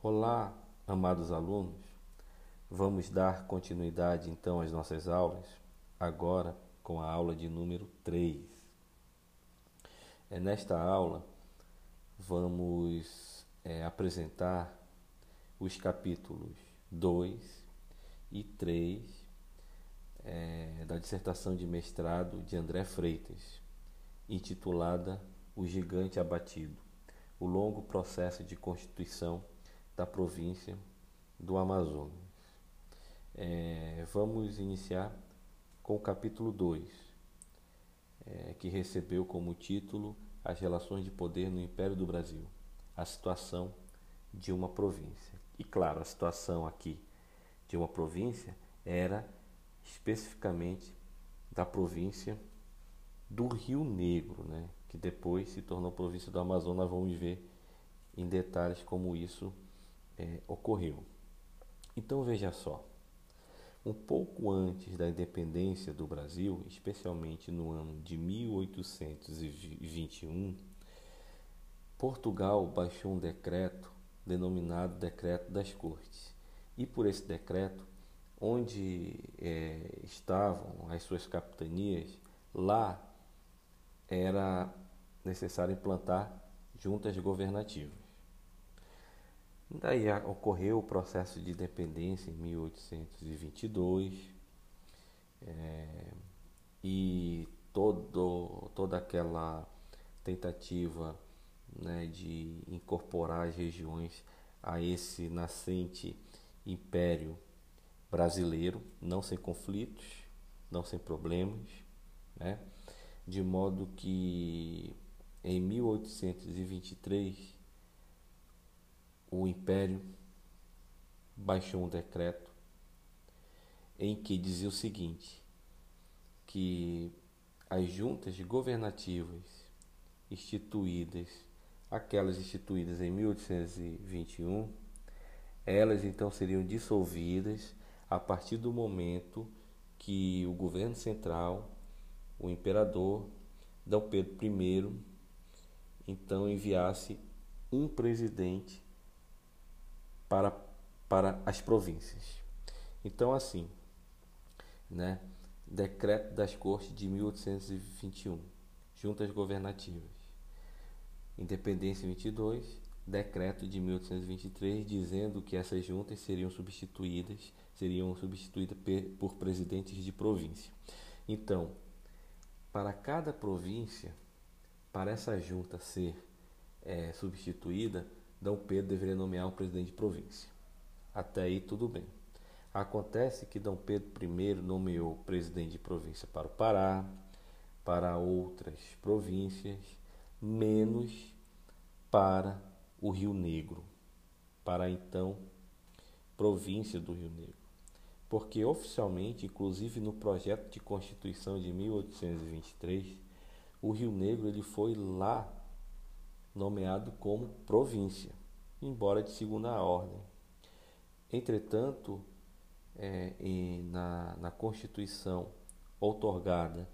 Olá, amados alunos. Vamos dar continuidade então às nossas aulas, agora com a aula de número 3. É, nesta aula, vamos é, apresentar os capítulos 2 e 3 é, da dissertação de mestrado de André Freitas, intitulada O Gigante Abatido o longo processo de constituição da província do Amazonas. É, vamos iniciar com o capítulo 2, é, que recebeu como título As relações de poder no Império do Brasil, a situação de uma província. E claro, a situação aqui de uma província era especificamente da província do Rio Negro, né? que depois se tornou província do Amazonas. Vamos ver em detalhes como isso é, ocorreu. Então veja só, um pouco antes da independência do Brasil, especialmente no ano de 1821, Portugal baixou um decreto denominado Decreto das Cortes. E por esse decreto, onde é, estavam as suas capitanias, lá era necessário implantar juntas governativas. Daí ocorreu o processo de independência em 1822 é, e todo, toda aquela tentativa né, de incorporar as regiões a esse nascente império brasileiro, não sem conflitos, não sem problemas, né? de modo que em 1823 o Império baixou um decreto em que dizia o seguinte: que as juntas governativas instituídas, aquelas instituídas em 1821, elas então seriam dissolvidas a partir do momento que o governo central o imperador D. Pedro I então enviasse um presidente para, para as províncias. Então, assim, né? Decreto das Cortes de 1821, Juntas Governativas. Independência 22, decreto de 1823 dizendo que essas juntas seriam substituídas, seriam substituídas por presidentes de província. Então, para cada província, para essa junta ser é, substituída, D. Pedro deveria nomear um presidente de província. Até aí tudo bem. Acontece que D. Pedro I nomeou presidente de província para o Pará, para outras províncias, menos para o Rio Negro, para então província do Rio Negro porque oficialmente, inclusive no projeto de Constituição de 1823, o Rio Negro ele foi lá nomeado como província, embora de segunda ordem. Entretanto, é, na, na Constituição outorgada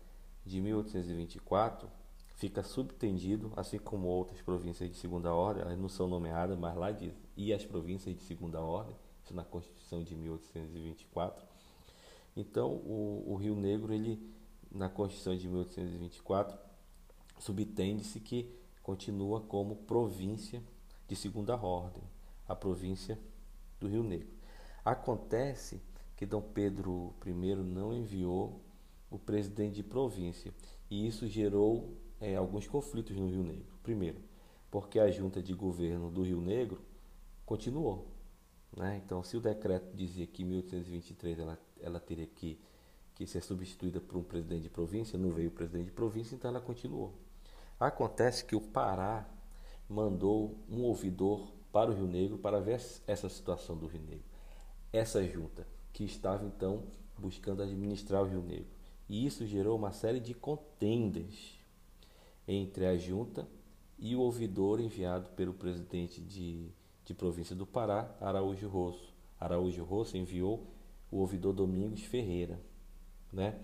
de 1824, fica subtendido, assim como outras províncias de segunda ordem, elas não são nomeadas, mas lá diz, e as províncias de segunda ordem, isso na Constituição de 1824. Então, o, o Rio Negro, ele, na Constituição de 1824, subtende-se que continua como província de segunda ordem, a província do Rio Negro. Acontece que Dom Pedro I não enviou o presidente de província e isso gerou é, alguns conflitos no Rio Negro. Primeiro, porque a junta de governo do Rio Negro continuou. Né? Então, se o decreto dizia que em 1823 ela, ela teria que, que ser substituída por um presidente de província, não veio o presidente de província, então ela continuou. Acontece que o Pará mandou um ouvidor para o Rio Negro para ver essa situação do Rio Negro. Essa junta que estava então buscando administrar o Rio Negro. E isso gerou uma série de contendas entre a junta e o ouvidor enviado pelo presidente de de província do Pará, Araújo Rosso. Araújo Rosso enviou o ouvidor Domingos Ferreira, né?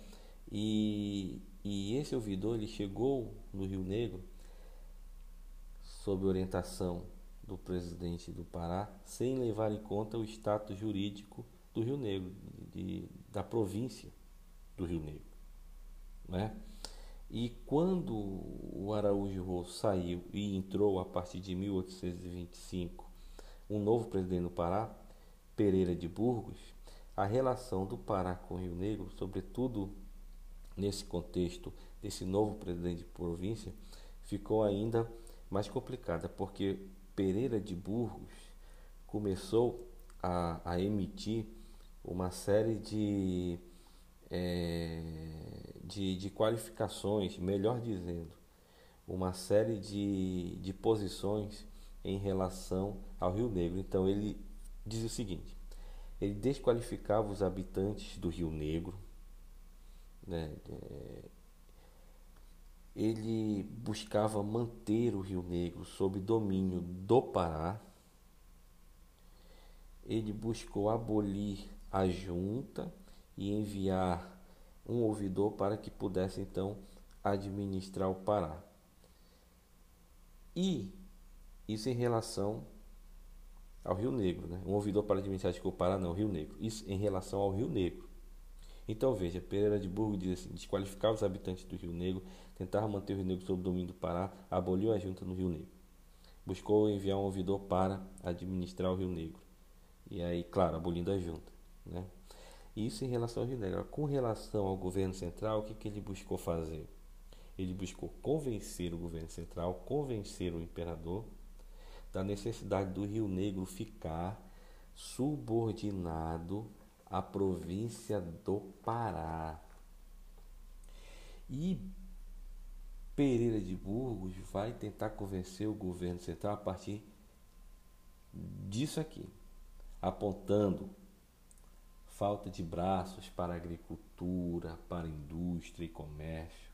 E, e esse ouvidor ele chegou no Rio Negro sob orientação do presidente do Pará sem levar em conta o status jurídico do Rio Negro, de, da província do Rio Negro. Né? E quando o Araújo Rosso saiu e entrou a partir de 1825 um novo presidente do Pará, Pereira de Burgos, a relação do Pará com o Rio Negro, sobretudo nesse contexto desse novo presidente de província, ficou ainda mais complicada, porque Pereira de Burgos começou a, a emitir uma série de, é, de, de, qualificações, melhor dizendo, uma série de, de posições em relação ao Rio Negro. Então ele diz o seguinte: ele desqualificava os habitantes do Rio Negro, né? É, ele buscava manter o Rio Negro sob domínio do Pará. Ele buscou abolir a junta e enviar um ouvidor para que pudesse então administrar o Pará. E isso em relação ao Rio Negro, né? Um ouvidor para administrar o Pará, não, Rio Negro. Isso em relação ao Rio Negro. Então veja, Pereira de Burgo diz assim: desqualificar os habitantes do Rio Negro, tentar manter o Rio Negro sob domínio do Pará, aboliu a junta no Rio Negro. Buscou enviar um ouvidor para administrar o Rio Negro. E aí, claro, abolindo a junta. Né? Isso em relação ao Rio Negro. Com relação ao governo central, o que, que ele buscou fazer? Ele buscou convencer o governo central, convencer o imperador da necessidade do Rio Negro ficar subordinado à província do Pará. E Pereira de Burgos vai tentar convencer o governo central a partir disso aqui, apontando falta de braços para a agricultura, para a indústria e comércio,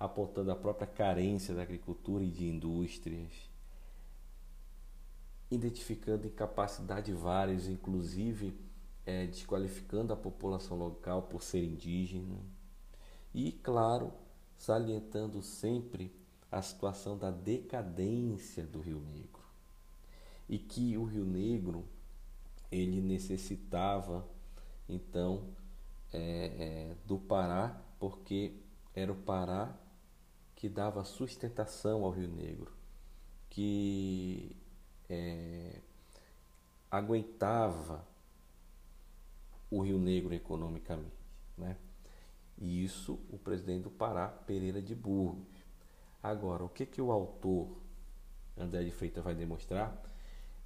apontando a própria carência da agricultura e de indústrias, identificando incapacidade várias, inclusive é, desqualificando a população local por ser indígena, e, claro, salientando sempre a situação da decadência do Rio Negro. E que o Rio Negro ele necessitava então é, é, do Pará porque era o Pará que dava sustentação ao Rio Negro, que é, aguentava o Rio Negro economicamente, né? E isso o presidente do Pará, Pereira de Burgos. Agora, o que que o autor André de Freitas vai demonstrar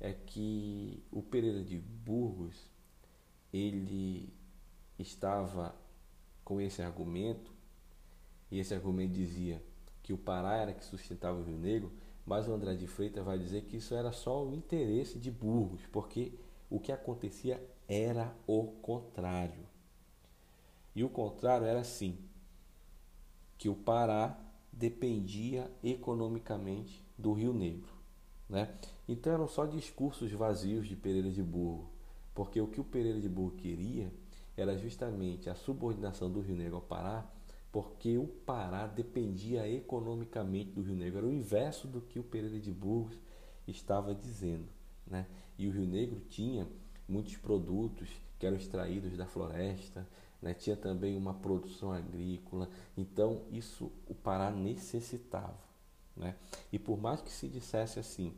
é que o Pereira de Burgos ele estava com esse argumento e esse argumento dizia que o Pará era que sustentava o Rio Negro, mas o André de Freitas vai dizer que isso era só o interesse de Burgos, porque o que acontecia era o contrário. E o contrário era assim: que o Pará dependia economicamente do Rio Negro. Né? Então eram só discursos vazios de Pereira de Burgo, porque o que o Pereira de Burgo queria era justamente a subordinação do Rio Negro ao Pará porque o Pará dependia economicamente do Rio Negro. Era o inverso do que o Pereira de Burgos estava dizendo. Né? E o Rio Negro tinha muitos produtos que eram extraídos da floresta, né? tinha também uma produção agrícola. Então, isso o Pará necessitava. Né? E por mais que se dissesse assim,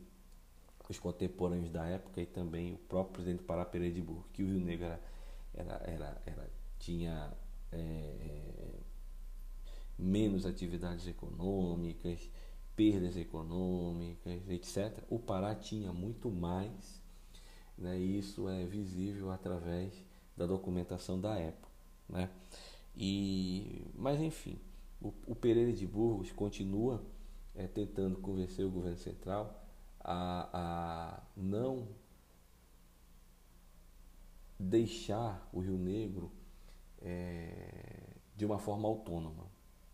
os contemporâneos da época e também o próprio presidente do Pará Pereira de Burgos, que o Rio Negro era, era, era, era tinha é, menos atividades econômicas, perdas econômicas, etc. O Pará tinha muito mais, né? e isso é visível através da documentação da época. Né? E, mas enfim, o, o Pereira de Burgos continua é, tentando convencer o governo central a, a não deixar o Rio Negro é, de uma forma autônoma.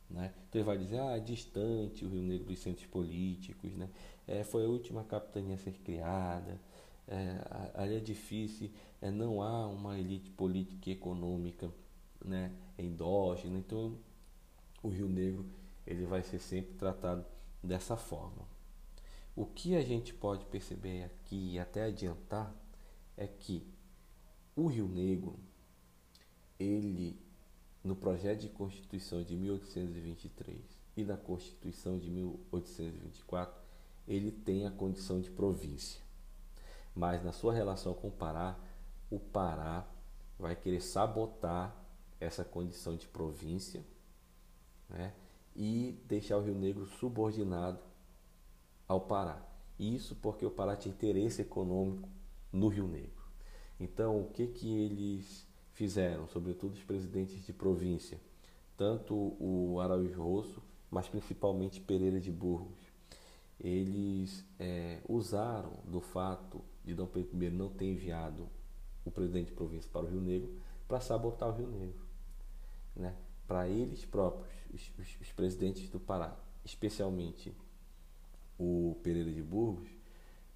Né? Então ele vai dizer, ah, é distante o Rio Negro dos centros políticos, né? É, foi a última capitania a ser criada, é, é difícil, é, não há uma elite política e econômica né, endógena, então o Rio Negro ele vai ser sempre tratado dessa forma. O que a gente pode perceber aqui e até adiantar é que o Rio Negro, ele no projeto de Constituição de 1823 e na Constituição de 1824, ele tem a condição de província. Mas na sua relação com o Pará, o Pará vai querer sabotar essa condição de província né, e deixar o Rio Negro subordinado ao Pará. Isso porque o Pará tinha interesse econômico no Rio Negro. Então, o que, que eles fizeram, sobretudo os presidentes de província, tanto o Araújo Rosso, mas principalmente Pereira de Burgos, eles é, usaram do fato de Dom Pedro I não ter enviado o presidente de província para o Rio Negro para sabotar o Rio Negro, né? para eles próprios, os, os, os presidentes do Pará, especialmente o Pereira de Burgos,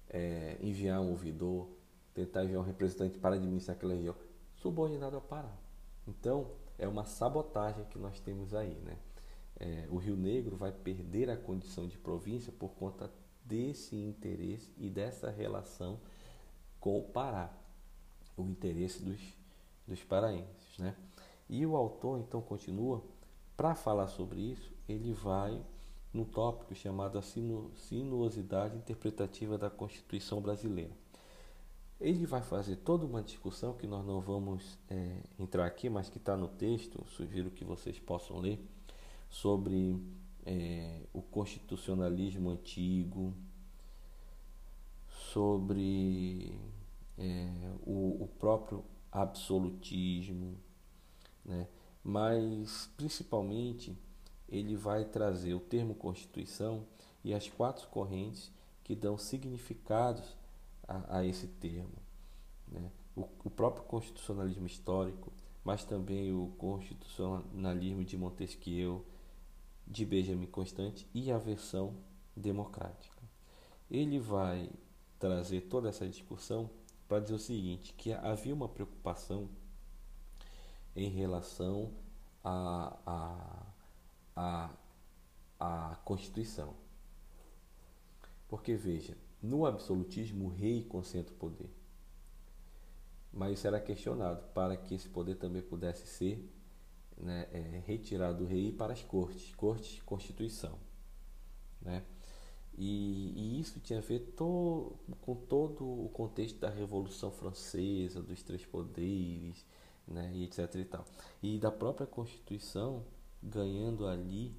é, enviar um ouvidor, tentar enviar um representante para administrar aquela região, subordinado ao Pará. Então, é uma sabotagem que nós temos aí. Né? É, o Rio Negro vai perder a condição de província por conta desse interesse e dessa relação com o Pará, o interesse dos, dos paraenses. Né? E o autor então continua, para falar sobre isso, ele vai no tópico chamado a sinuosidade interpretativa da Constituição Brasileira. Ele vai fazer toda uma discussão que nós não vamos é, entrar aqui, mas que está no texto, sugiro que vocês possam ler, sobre é, o constitucionalismo antigo, sobre é, o, o, próprio absolutismo, né? mas principalmente ele vai trazer o termo Constituição e as quatro correntes que dão significados a, a esse termo. Né? O, o, próprio constitucionalismo histórico, mas também o constitucionalismo de Montesquieu, de Benjamin Constant e a versão democrática. Ele vai trazer toda essa discussão para dizer o seguinte, que havia uma preocupação em relação à a, a, a, a Constituição. Porque veja, no absolutismo, o rei concentra o poder. Mas isso era questionado para que esse poder também pudesse ser né, é, retirado do rei para as cortes, cortes constituição. Né? E, e, isso tinha a ver to, com todo o contexto da Revolução Francesa, dos três poderes, né, e etc. E, tal. e da própria Constituição ganhando ali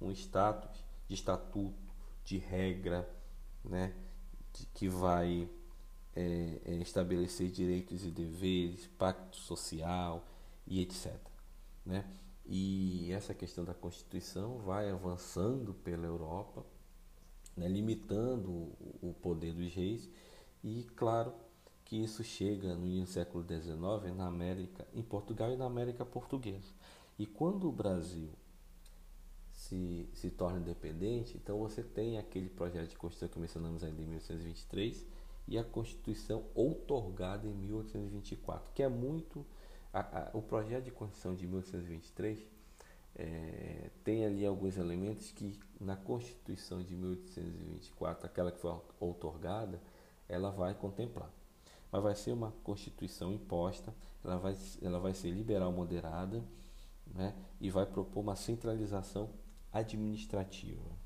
um status de estatuto, de regra, né, que vai é, é, estabelecer direitos e deveres, pacto social e etc. Né? E essa questão da Constituição vai avançando pela Europa, né, limitando o poder dos reis, e claro que isso chega no século XIX na América, em Portugal e na América Portuguesa. E quando o Brasil se, se torna independente, então você tem aquele projeto de Constituição que mencionamos ainda em 1823 e a Constituição outorgada em 1824, que é muito. A, a, o projeto de Constituição de 1823 é, tem ali alguns elementos que na Constituição de 1824, aquela que foi outorgada, ela vai contemplar. Mas vai ser uma Constituição imposta, ela vai, ela vai ser liberal moderada né, e vai propor uma centralização administrativa.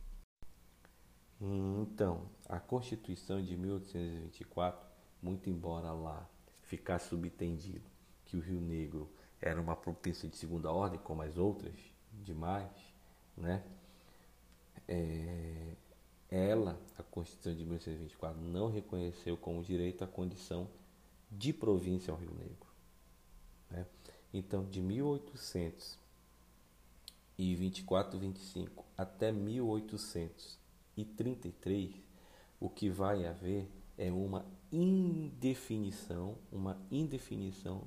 Então, a Constituição de 1824, muito embora lá ficasse subtendido que o Rio Negro era uma província de segunda ordem, como as outras demais, né? É, ela, a Constituição de 1824, não reconheceu como direito a condição de província ao Rio Negro. Né? Então, de 1800 e 24, 25 até 1833, o que vai haver é uma indefinição, uma indefinição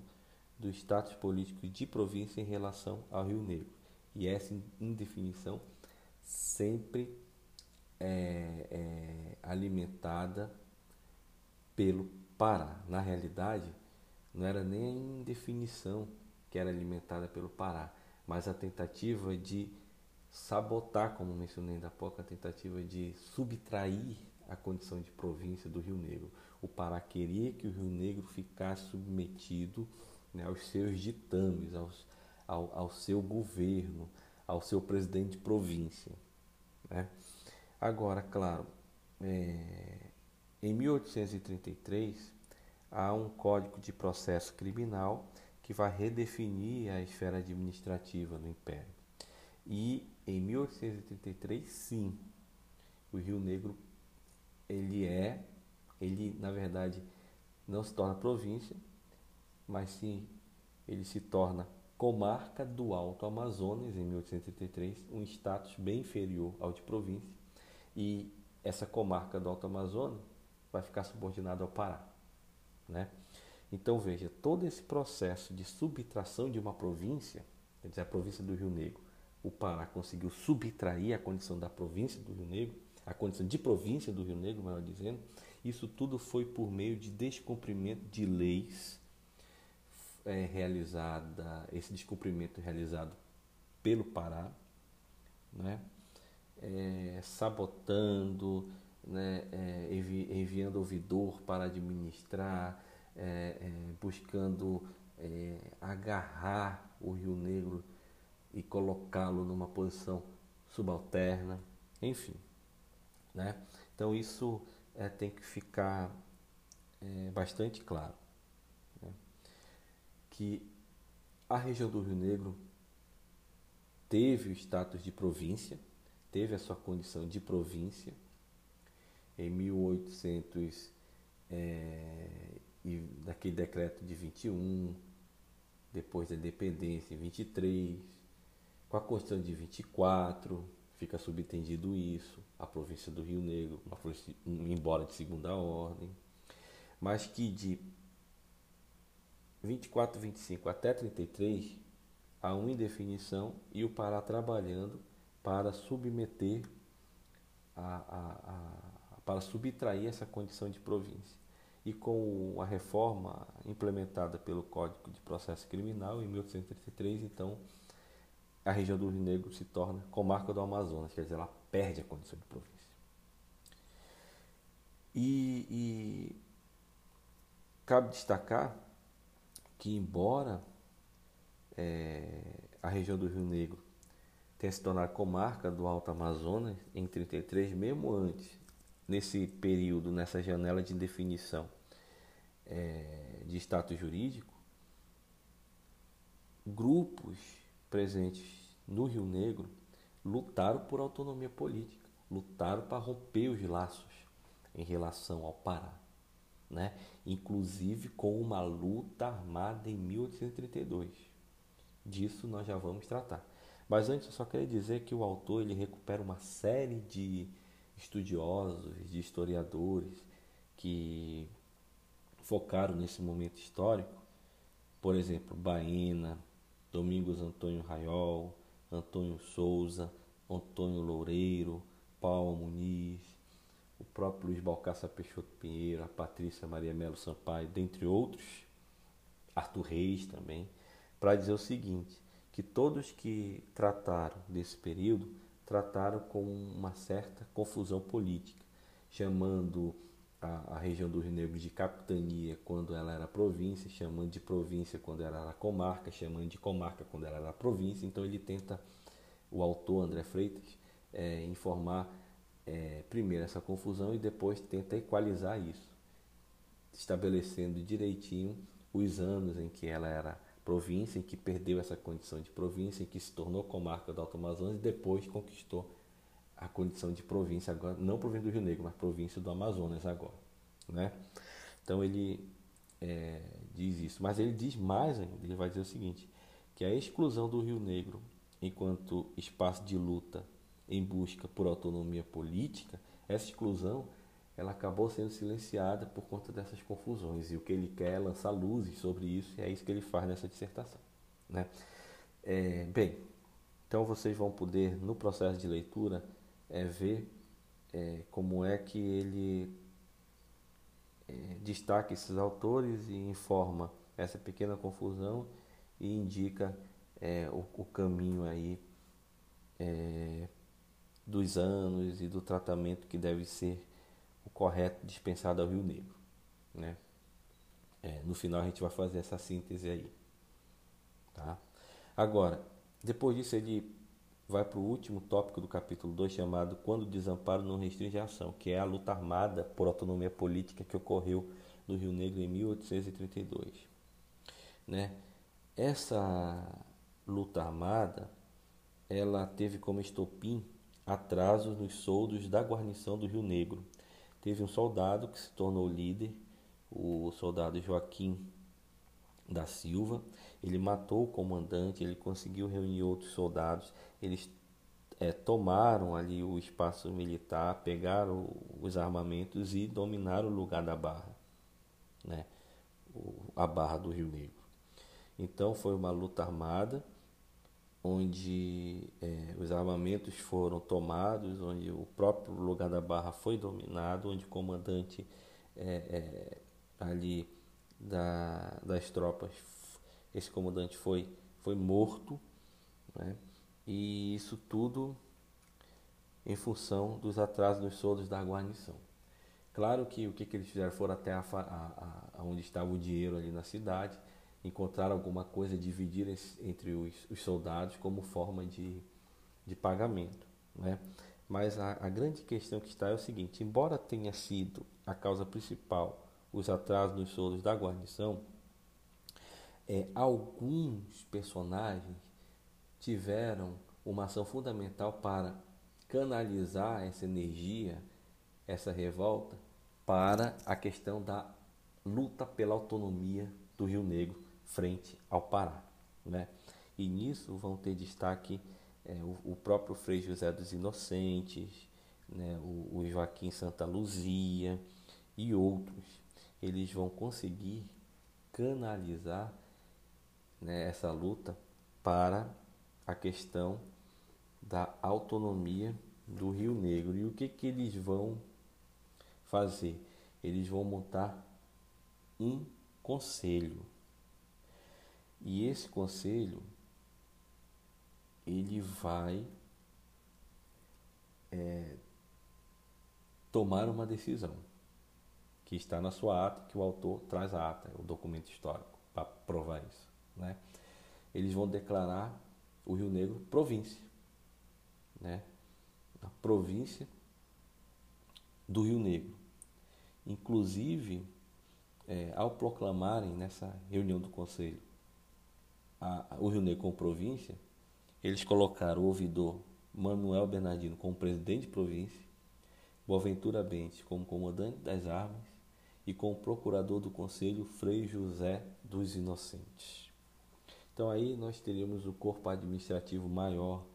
do status político de província em relação ao Rio Negro. E essa indefinição sempre é, é alimentada pelo Pará. Na realidade, não era nem a indefinição que era alimentada pelo Pará, mas a tentativa de sabotar, como mencionei há pouco, a tentativa de subtrair a condição de província do Rio Negro. O Pará queria que o Rio Negro ficasse submetido né, aos seus ditames, aos, ao, ao, seu governo, ao seu presidente de província. Né? Agora, claro, é, em 1833 há um Código de Processo Criminal que vai redefinir a esfera administrativa do Império. E em 1833, sim, o Rio Negro ele é, ele na verdade não se torna província, mas sim ele se torna comarca do Alto Amazonas em 1833, um status bem inferior ao de província, e essa comarca do Alto Amazonas vai ficar subordinada ao Pará, né? Então veja, todo esse processo de subtração de uma província, quer dizer, a província do Rio Negro, o Pará conseguiu subtrair a condição da província do Rio Negro, a condição de província do Rio Negro, melhor dizendo, isso tudo foi por meio de descumprimento de leis é, realizada, esse descumprimento realizado pelo Pará, né? É, sabotando, né? É, envi, enviando ouvidor para administrar, é, é, buscando é, agarrar o Rio Negro e colocá-lo numa posição subalterna, enfim. Né? Então isso é, tem que ficar é, bastante claro. Que a região do Rio Negro teve o status de província, teve a sua condição de província. Em 1800 é, e daquele decreto de 21, depois da independência em 23, com a Constituição de 24, fica subentendido isso, a província do Rio Negro, uma província, embora de segunda ordem, mas que de 24, 25 até 33 há uma indefinição e o Pará trabalhando para submeter a, a, a, para subtrair essa condição de província e com a reforma implementada pelo Código de Processo Criminal em 1833, então a região do Rio Negro se torna comarca do Amazonas, quer dizer, ela perde a condição de província. E, e cabe destacar que, embora é, a região do Rio Negro tenha se tornado comarca do Alto Amazonas em 33, mesmo antes, nesse período, nessa janela de definição, é, de status jurídico, grupos presentes no Rio Negro lutaram por autonomia política, lutaram para romper os laços em relação ao Pará, né? inclusive com uma luta armada em 1832. Disso nós já vamos tratar. Mas antes eu só queria dizer que o autor ele recupera uma série de estudiosos, de historiadores que focaram nesse momento histórico, por exemplo, Baena, Domingos Antônio Raiol, Antônio Souza, Antônio Loureiro, Paulo Muniz, o próprio Luiz Balcaça Peixoto Pinheiro, a Patrícia Maria Melo Sampaio, dentre outros, Arthur Reis também, para dizer o seguinte, que todos que trataram desse período trataram com uma certa confusão política, chamando a, a, região do Rio Negro de capitania quando ela era província, chamando de província quando ela era comarca, chamando de comarca quando ela era província. Então ele tenta, o autor André Freitas, é, informar é, primeiro essa confusão e depois tenta equalizar isso, estabelecendo direitinho os anos em que ela era província, em que perdeu essa condição de província, em que se tornou comarca do Alto Amazonas e depois conquistou a condição de província agora, não província do Rio Negro, mas província do Amazonas agora, né? Então ele é, diz isso, mas ele diz mais ainda, ele vai dizer o seguinte, que a exclusão do Rio Negro enquanto espaço de luta em busca por autonomia política, essa exclusão ela acabou sendo silenciada por conta dessas confusões e o que ele quer é lançar luzes sobre isso e é isso que ele faz nessa dissertação, né? É, bem, então vocês vão poder no processo de leitura é ver é, como é que ele é, destaca esses autores e informa essa pequena confusão e indica é, o, o, caminho aí é, dos anos e do tratamento que deve ser correto dispensado ao Rio Negro. Né? É, no final a gente vai fazer essa síntese aí. Tá? Agora, depois disso ele vai para o último tópico do capítulo 2, chamado Quando o Desamparo não restringe a ação, que é a luta armada por autonomia política que ocorreu no Rio Negro em 1832. Né? Essa luta armada, ela teve como estopim atrasos nos soldos da guarnição do Rio Negro. Teve um soldado que se tornou líder, o soldado Joaquim da Silva. Ele matou o comandante, ele conseguiu reunir outros soldados, eles é, tomaram ali o espaço militar, pegaram os armamentos e dominaram o lugar da barra, né? A barra do Rio Negro. Então foi uma luta armada onde é, os armamentos foram tomados, onde o próprio lugar da barra foi dominado, onde o comandante é, é, ali da, das tropas, esse comandante foi, foi morto, né? e isso tudo em função dos atrasos nos soldos da guarnição. Claro que o que, que eles fizeram foram até a, a, a, onde estava o dinheiro ali na cidade, encontrar alguma coisa, dividir entre os, os soldados como forma de, de pagamento. Né? Mas a, a, grande questão que está é o seguinte: embora tenha sido a causa principal os atrasos nos soldos da guarnição, é, alguns personagens tiveram uma ação fundamental para canalizar essa energia, essa revolta, para a questão da luta pela autonomia do Rio Negro frente ao Pará. Né? E nisso vão ter destaque é, o, o, próprio Frei José dos Inocentes, né? o, o Joaquim Santa Luzia e outros. Eles vão conseguir canalizar né, essa luta para a questão da autonomia do Rio Negro. E o que, que eles vão fazer? Eles vão montar um conselho e esse conselho ele vai é, tomar uma decisão que está na sua ata, que o autor traz a ata, o documento histórico, para provar isso. Né? Eles vão declarar o Rio Negro província. Né? A província do Rio Negro. Inclusive, é, ao proclamarem nessa reunião do Conselho a, o Rio Negro como província, eles colocaram o ouvidor Manuel Bernardino como presidente de província, Boaventura Bentes como comandante das armas e como procurador do conselho Frei José dos Inocentes. Então aí nós teríamos o corpo administrativo maior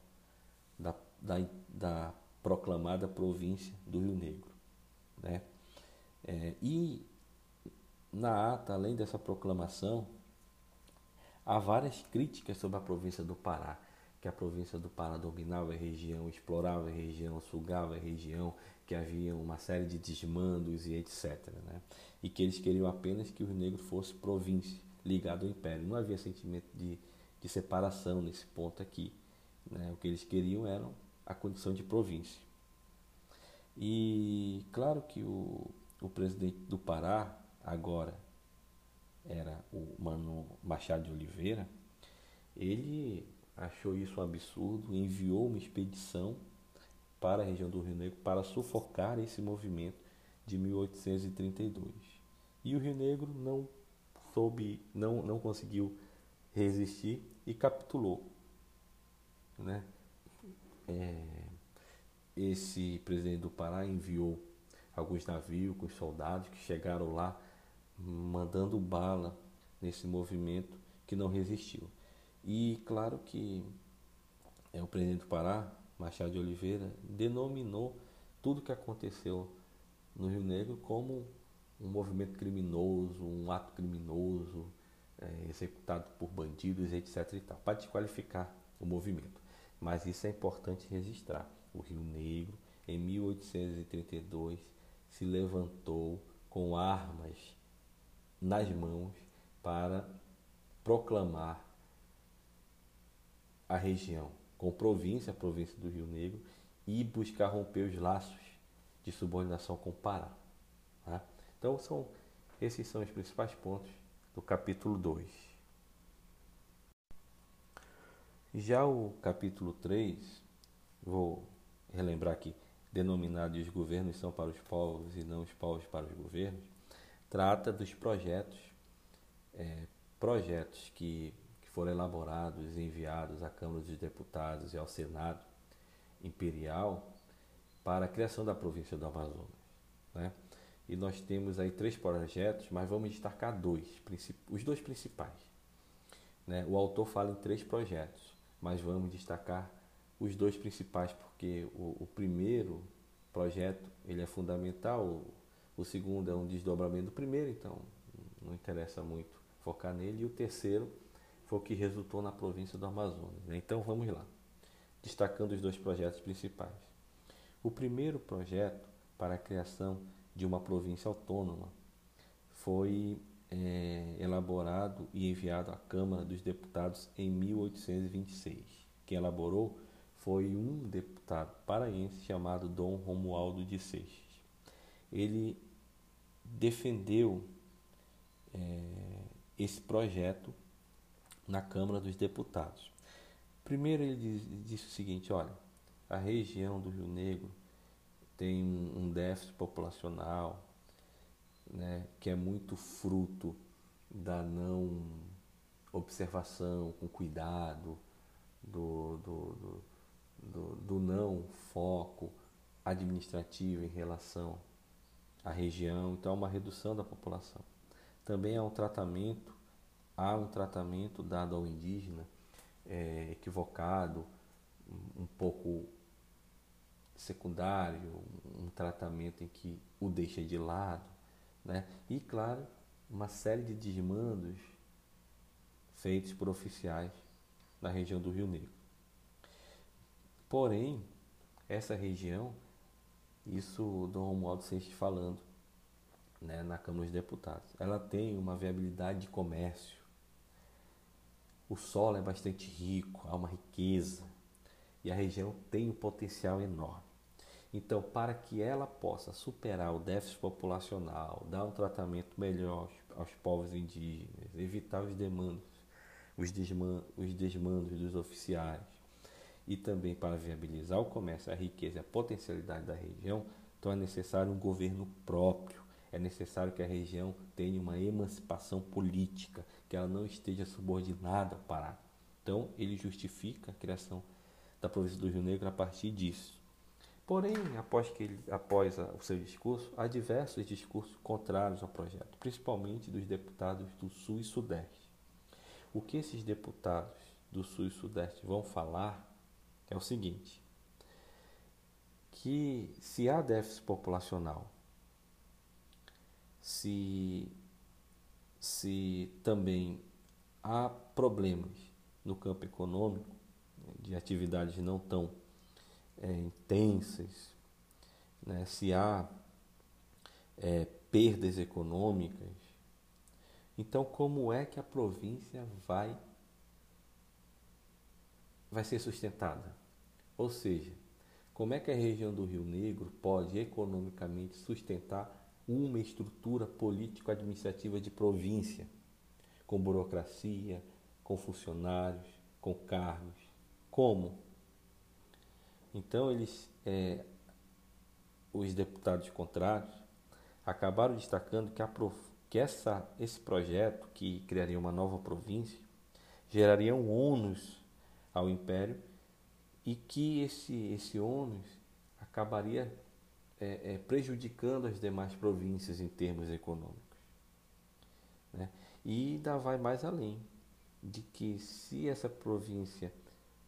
da, da, da proclamada província do Rio Negro. Né? É, e na ata, além dessa proclamação, Há várias críticas sobre a província do Pará, que a província do Pará dominava a região, explorava a região, sugava a região, que havia uma série de desmandos e etc. Né? E que eles queriam apenas que o Rio Negro fosse província, ligado ao Império. Não havia sentimento de, de separação nesse ponto aqui. Né? O que eles queriam era a condição de província. E claro que o, o presidente do Pará, agora era o Mano Machado de Oliveira, ele achou isso um absurdo, enviou uma expedição para a região do Rio Negro para sufocar esse movimento de 1832. E o Rio Negro não soube, não, não conseguiu resistir e capitulou. Né? É, esse presidente do Pará enviou alguns navios com soldados que chegaram lá mandando bala nesse movimento que não resistiu. E claro que é, o presidente do Pará, Machado de Oliveira, denominou tudo que aconteceu no Rio Negro como um movimento criminoso, um ato criminoso, é, executado por bandidos, etc. E tal, para desqualificar o movimento. Mas isso é importante registrar. O Rio Negro, em 1832, se levantou com armas nas mãos para proclamar a região com província, a província do Rio Negro, e buscar romper os laços de subordinação com o Pará. Então, são, esses são os principais pontos do capítulo 2. Já o capítulo 3, vou relembrar aqui, denominado Os governos são para os povos e não os povos para os governos, trata dos projetos, é, projetos que, que foram elaborados e enviados à Câmara dos Deputados e ao Senado Imperial para a criação da província do Amazonas. Né? E nós temos aí três projetos, mas vamos destacar dois, os dois principais. Né? O autor fala em três projetos, mas vamos destacar os dois principais, porque o, o primeiro projeto ele é fundamental, o, segundo é um desdobramento do primeiro, então não interessa muito focar nele, e o terceiro foi o que resultou na província do Amazonas. Né? Então vamos lá, destacando os dois projetos principais. O primeiro projeto para a criação de uma província autônoma foi é, elaborado e enviado à Câmara dos Deputados em 1826. Quem elaborou foi um deputado paraense chamado Dom Romualdo de Seixas. Ele defendeu é, esse projeto na Câmara dos Deputados. Primeiro ele disse o seguinte, olha, a região do Rio Negro tem um déficit populacional, né, que é muito fruto da não observação com cuidado, do, do, do, do, do não foco administrativo em relação à região, então é uma redução da população. Também há um tratamento, há um tratamento dado ao indígena é, equivocado, um pouco secundário, um tratamento em que o deixa de lado, né? E claro, uma série de desmandos feitos por oficiais na região do Rio Negro. Porém, essa região, isso Dom Romualdo Seixas falando né, na Câmara dos Deputados, ela tem uma viabilidade de comércio. O solo é bastante rico, há uma riqueza e a região tem um potencial enorme. Então, para que ela possa superar o déficit populacional, dar um tratamento melhor aos, aos povos indígenas, evitar os demandos, os, desman, os desmandos dos oficiais e também para viabilizar o comércio, a riqueza e a potencialidade da região, então é necessário um governo próprio, é necessário que a região tenha uma emancipação política, que ela não esteja subordinada ao Pará. Então, ele justifica a criação da província do Rio Negro a partir disso. Porém, após, que ele, após a, o seu discurso, há diversos discursos contrários ao projeto, principalmente dos deputados do Sul e Sudeste. O que esses deputados do Sul e Sudeste vão falar é o seguinte: que se há déficit populacional, se, se também há problemas no campo econômico, de atividades não tão é, intensas, né? se há é, perdas econômicas, então como é que a província vai vai ser sustentada? Ou seja, como é que a região do Rio Negro pode economicamente sustentar uma estrutura político-administrativa de província, com burocracia, com funcionários, com cargos? Como? Então eles, é, os deputados contrários, acabaram destacando que, a, que essa, esse projeto, que criaria uma nova província, geraria um ônus ao Império e que esse, esse ônus acabaria é, é, prejudicando as demais províncias em termos econômicos. Né? E ainda vai mais além, de que se essa província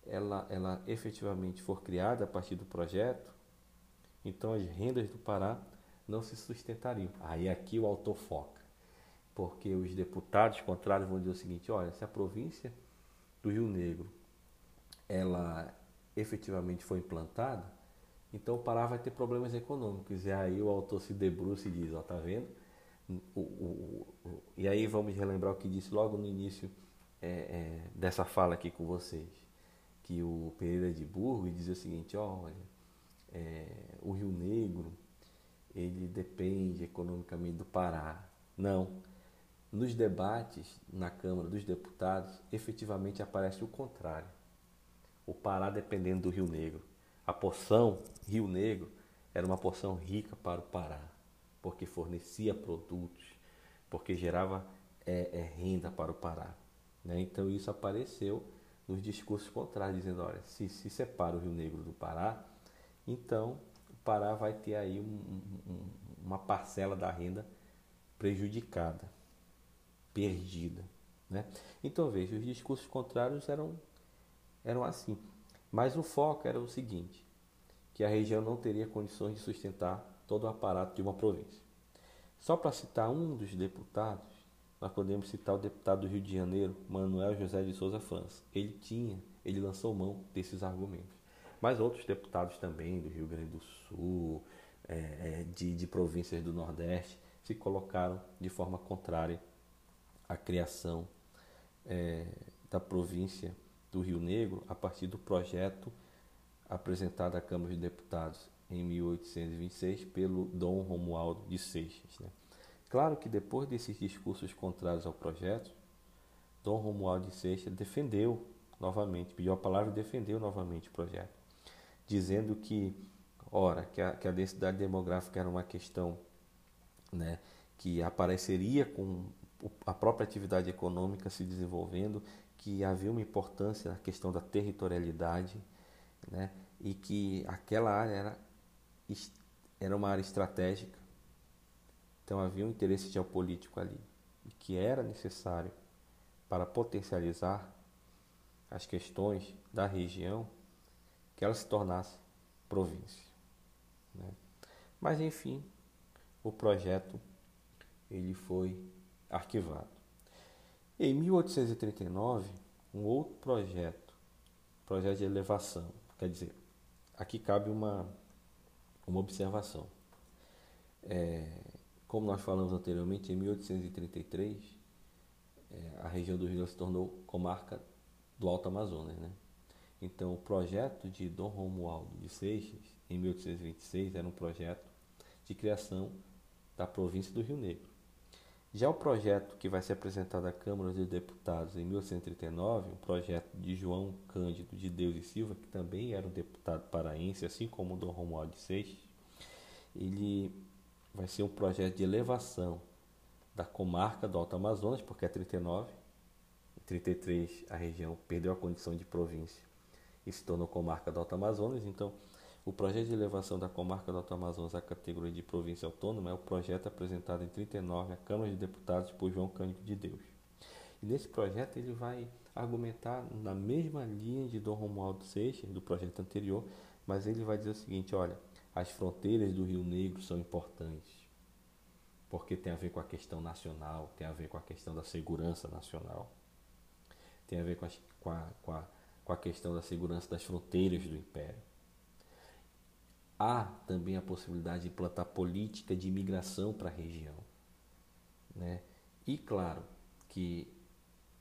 ela, ela efetivamente for criada a partir do projeto, então as rendas do Pará não se sustentariam. Aí aqui o autor foca, porque os deputados contrários vão dizer o seguinte: olha, se a província do Rio Negro ela efetivamente for implantada, então o Pará vai ter problemas econômicos. E aí o autor se debruça e diz: ó, tá vendo? O, o, o, e aí vamos relembrar o que disse logo no início é, é, dessa fala aqui com vocês que o Pereira de Burgos dizia o seguinte, olha, é, o Rio Negro, ele depende economicamente do Pará. Não. Nos debates na Câmara dos Deputados, efetivamente aparece o contrário. O Pará dependendo do Rio Negro. A porção Rio Negro era uma porção rica para o Pará, porque fornecia produtos, porque gerava é, é, renda para o Pará. Né? Então isso apareceu nos discursos contrários, dizendo, olha, se se separa o Rio Negro do Pará, então o Pará vai ter aí um, um, uma parcela da renda prejudicada, perdida. Né? Então veja, os discursos contrários eram, eram assim. Mas o foco era o seguinte, que a região não teria condições de sustentar todo o aparato de uma província. Só para citar um dos deputados, nós podemos citar o deputado do Rio de Janeiro, Manuel José de Souza França. Ele tinha, ele lançou mão desses argumentos. Mas outros deputados também do Rio Grande do Sul, é, é, de, de províncias do Nordeste, se colocaram de forma contrária à criação é, da província do Rio Negro a partir do projeto apresentado à Câmara de Deputados em 1826 pelo Dom Romualdo de Seixas. Né? Claro que depois desses discursos contrários ao projeto, Dom Romualdo de Seixas defendeu novamente, pediu a palavra e defendeu novamente o projeto, dizendo que, ora, que a, que a densidade demográfica era uma questão né, que apareceria com a própria atividade econômica se desenvolvendo, que havia uma importância na questão da territorialidade, né, e que aquela área era, era uma área estratégica então havia um interesse geopolítico ali, que era necessário para potencializar as questões da região que ela se tornasse província. Né? Mas enfim, o projeto ele foi arquivado. Em 1839, um outro projeto, projeto de elevação, quer dizer, aqui cabe uma, uma observação. É, como nós falamos anteriormente, em 1833, é, a região do Rio se tornou comarca do Alto Amazonas. Né? Então, o projeto de Dom Romualdo de Seixas, em 1826, era um projeto de criação da província do Rio Negro. Já o projeto que vai ser apresentado à Câmara dos Deputados em 1839, um projeto de João Cândido de Deus e Silva, que também era um deputado paraense, assim como o Dom Romualdo de Seixas, ele vai ser um projeto de elevação da comarca do Alto Amazonas, porque é 39. Em 33 a região perdeu a condição de província e se tornou comarca do Alto Amazonas. Então, o projeto de elevação da comarca do Alto Amazonas à categoria de província autônoma é o projeto apresentado em 39 à Câmara de Deputados por João Cândido de Deus. E nesse projeto ele vai argumentar na mesma linha de Dom Romualdo Seixas, do projeto anterior, mas ele vai dizer o seguinte, olha, as fronteiras do Rio Negro são importantes, porque tem a ver com a questão nacional, tem a ver com a questão da segurança nacional, tem a ver com a, com a, com a, com a questão da segurança das fronteiras do Império. Há também a possibilidade de implantar política de imigração para a região. Né? E claro que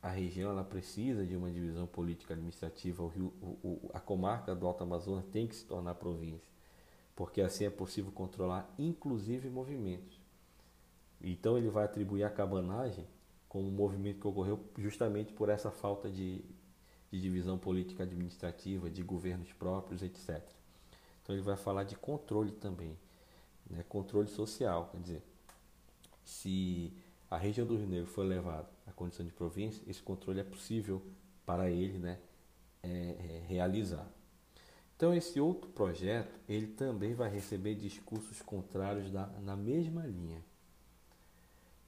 a região ela precisa de uma divisão política administrativa, o Rio, o, a comarca do Alto Amazonas tem que se tornar província porque assim é possível controlar inclusive movimentos. Então ele vai atribuir a cabanagem como um movimento que ocorreu justamente por essa falta de, de divisão política administrativa, de governos próprios, etc. Então ele vai falar de controle também, né? controle social, quer dizer, se a região do Rio Negro foi levada à condição de província, esse controle é possível para ele né, é, é, realizar. Então esse outro projeto, ele também vai receber discursos contrários da, na mesma linha.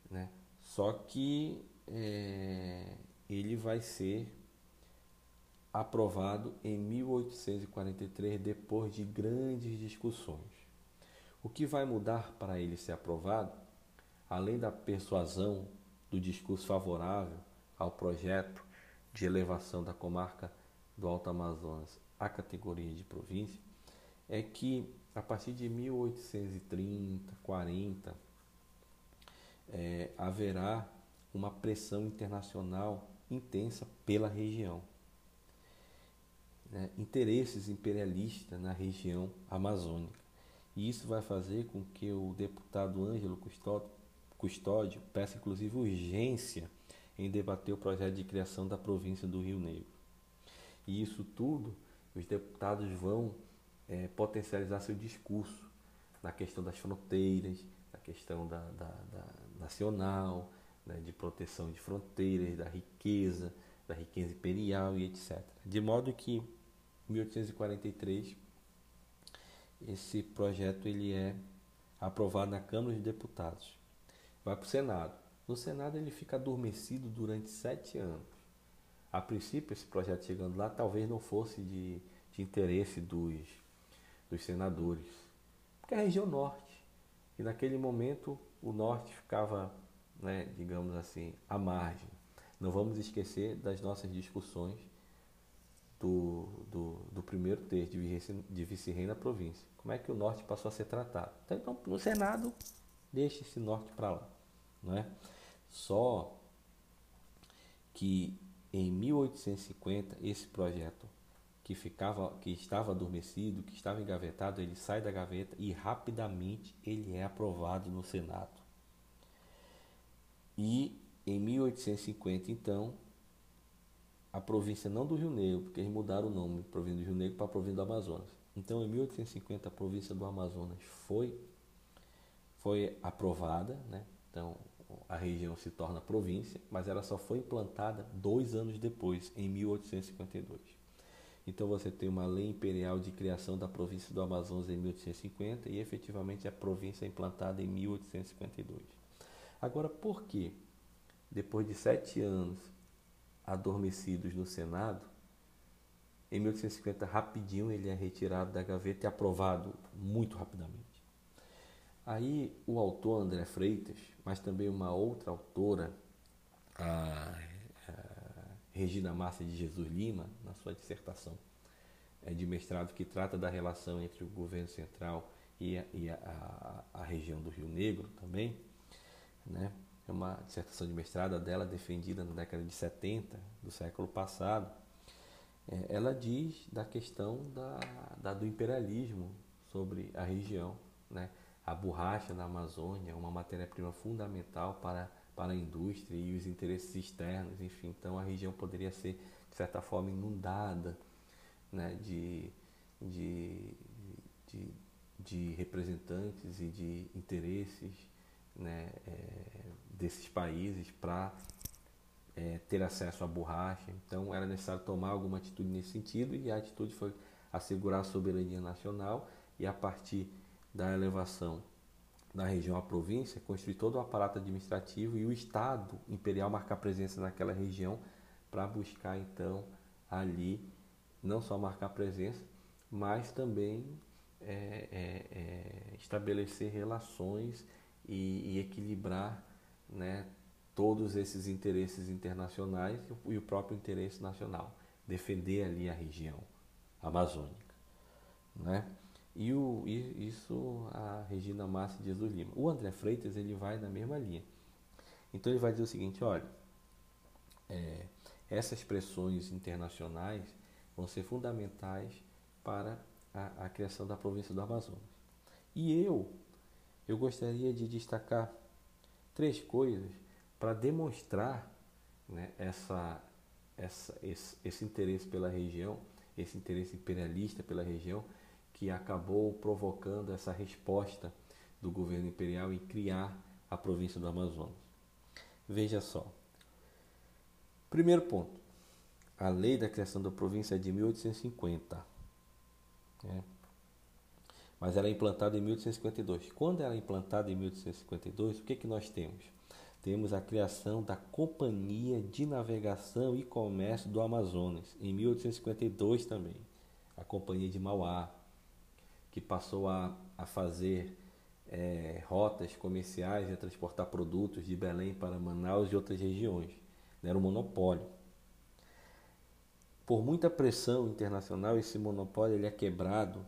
Né? Só que é, ele vai ser aprovado em 1843, depois de grandes discussões. O que vai mudar para ele ser aprovado, além da persuasão do discurso favorável ao projeto de elevação da comarca do Alto Amazonas a categoria de província é que a partir de 1830, 40, é, haverá uma pressão internacional intensa pela região. Né? Interesses imperialistas na região amazônica. E isso vai fazer com que o deputado Ângelo Custódio peça inclusive urgência em debater o projeto de criação da província do Rio Negro. E isso tudo, os deputados vão é, potencializar seu discurso na questão das fronteiras, na questão da, da, da nacional, né, de proteção de fronteiras, da riqueza, da riqueza imperial e etc. De modo que, 1843, esse projeto ele é aprovado na Câmara dos Deputados. Vai para o Senado. No Senado ele fica adormecido durante sete anos. A princípio, esse projeto chegando lá talvez não fosse de, de interesse dos, dos senadores, porque é a região norte. E naquele momento o norte ficava, né, digamos assim, à margem. Não vamos esquecer das nossas discussões do, do, do primeiro terço de vice-rei na província. Como é que o norte passou a ser tratado? Então, no Senado, deixe esse norte para lá. Não é? Só que em 1850 esse projeto que ficava, que estava adormecido, que estava engavetado, ele sai da gaveta e rapidamente ele é aprovado no Senado. E em 1850, então, a província não do Rio Negro, porque eles mudaram o nome, província do Rio Negro para província do Amazonas. Então, em 1850, a província do Amazonas foi foi aprovada, né? Então, a região se torna província, mas ela só foi implantada dois anos depois, em 1852. Então você tem uma lei imperial de criação da província do Amazonas em 1850 e efetivamente a província é implantada em 1852. Agora, por que, depois de sete anos adormecidos no Senado, em 1850 rapidinho ele é retirado da gaveta e aprovado muito rapidamente? Aí o autor André Freitas, mas também uma outra autora, a Regina Márcia de Jesus Lima, na sua dissertação é, de mestrado que trata da relação entre o governo central e a, e a, a, a região do Rio Negro também, né? É uma dissertação de mestrado dela defendida na década de 70 do século passado. É, ela diz da questão da, da, do imperialismo sobre a região, né? A borracha na Amazônia é uma matéria-prima fundamental para para a indústria e os interesses externos, enfim, então a região poderia ser de certa forma inundada né, de, de, de, de representantes e de interesses né, é, desses países para é, ter acesso à borracha. Então era necessário tomar alguma atitude nesse sentido e a atitude foi assegurar a soberania nacional e a partir da elevação da região à província, construir todo o aparato administrativo e o Estado imperial marcar presença naquela região para buscar então ali não só marcar presença, mas também é, é, é, estabelecer relações e, e equilibrar né, todos esses interesses internacionais e o próprio interesse nacional, defender ali a região amazônica. Né? E, o, e isso a Regina Massa de Jesus Lima. O André Freitas ele vai na mesma linha. Então ele vai dizer o seguinte, olha, é, essas pressões internacionais vão ser fundamentais para a, a criação da província do Amazonas. E eu, eu gostaria de destacar três coisas para demonstrar né, essa, essa, esse, esse interesse pela região, esse interesse imperialista pela região, que acabou provocando essa resposta do governo imperial em criar a província do Amazonas. Veja só. Primeiro ponto. A lei da criação da província é de 1850. Né? Mas ela é implantada em 1852. Quando ela é implantada em 1852, o que, que nós temos? Temos a criação da Companhia de Navegação e Comércio do Amazonas, em 1852 também. A Companhia de Mauá, que passou a, a fazer é, rotas comerciais e a transportar produtos de Belém para Manaus e outras regiões. Era um monopólio. Por muita pressão internacional, esse monopólio ele é quebrado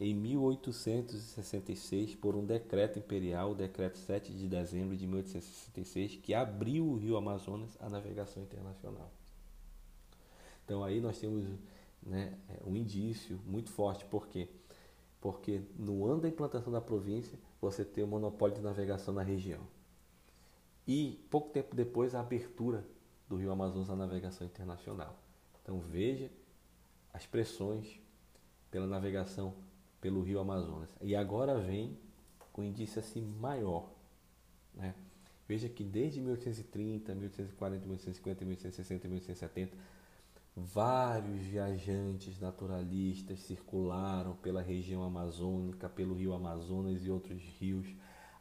em 1866 por um decreto imperial, o decreto 7 de dezembro de 1866, que abriu o rio Amazonas à navegação internacional. Então aí nós temos né, um indício muito forte, porque porque no ano da implantação da província você tem o monopólio de navegação na região. E pouco tempo depois a abertura do Rio Amazonas à navegação internacional. Então veja as pressões pela navegação pelo Rio Amazonas. E agora vem com indício assim maior. Né? Veja que desde 1830, 1840, 1850, 1860, 1870, vários viajantes naturalistas circularam pela região amazônica, pelo rio Amazonas e outros rios,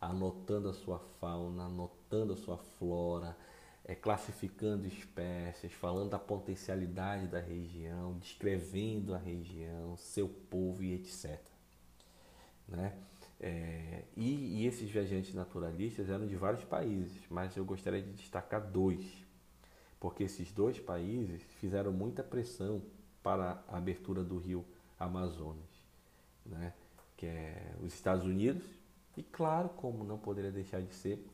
anotando a sua fauna, anotando a sua flora, é, classificando espécies, falando da potencialidade da região, descrevendo a região, seu povo e etc. Né? É, e, e, esses viajantes naturalistas eram de vários países, mas eu gostaria de destacar dois, porque esses dois países fizeram muita pressão para a abertura do rio Amazonas, né? que é os Estados Unidos e, claro, como não poderia deixar de ser,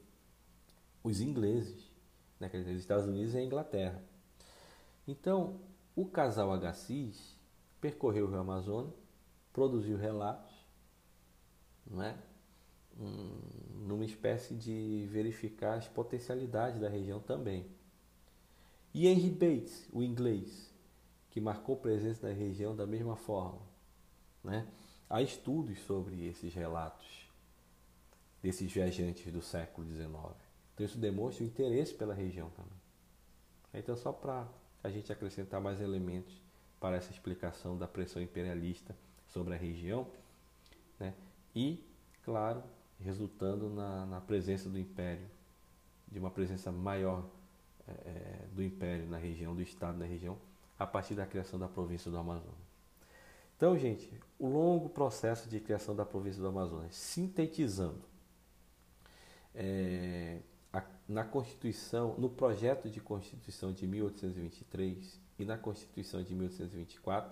os ingleses né? quer dizer, os Estados Unidos e a Inglaterra. Então, o casal Agassiz percorreu o Rio Amazonas, produziu relatos, é? Hum, numa espécie de verificar as potencialidades da região também. E Henry Bates, o inglês, que marcou presença na região da mesma forma. Né? Há estudos sobre esses relatos desses viajantes do século XIX. Então isso demonstra o interesse pela região também. Então só para a gente acrescentar mais elementos para essa explicação da pressão imperialista sobre a região, né? e, claro, resultando na, na presença do império, de uma presença maior é, do império na região, do Estado na região, a partir da criação da província do Amazonas. Então, gente, o longo processo de criação da província do Amazonas, sintetizando, é, na Constituição, no projeto de Constituição de 1823 e na Constituição de 1824,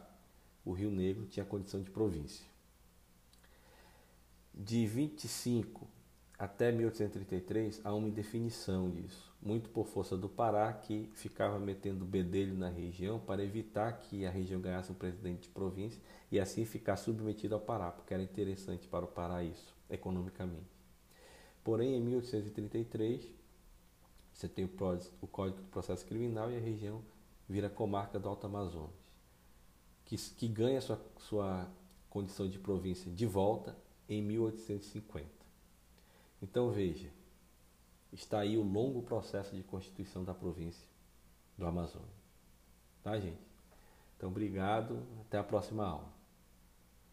o Rio Negro tinha condição de província. De 25 até 1833 há uma indefinição disso, muito por força do Pará, que ficava metendo bedelho na região para evitar que a região ganhasse um presidente de província e assim ficar submetido ao Pará, porque era interessante para o Pará isso, economicamente. Porém, em 1833, você tem o, Código do Processo Criminal e a região vira comarca do Alto Amazonas, que, que ganha sua, sua condição de província de volta em 1850. Então veja, está aí o longo processo de constituição da província do Amazonas. Tá, gente? Então, obrigado. Até a próxima aula.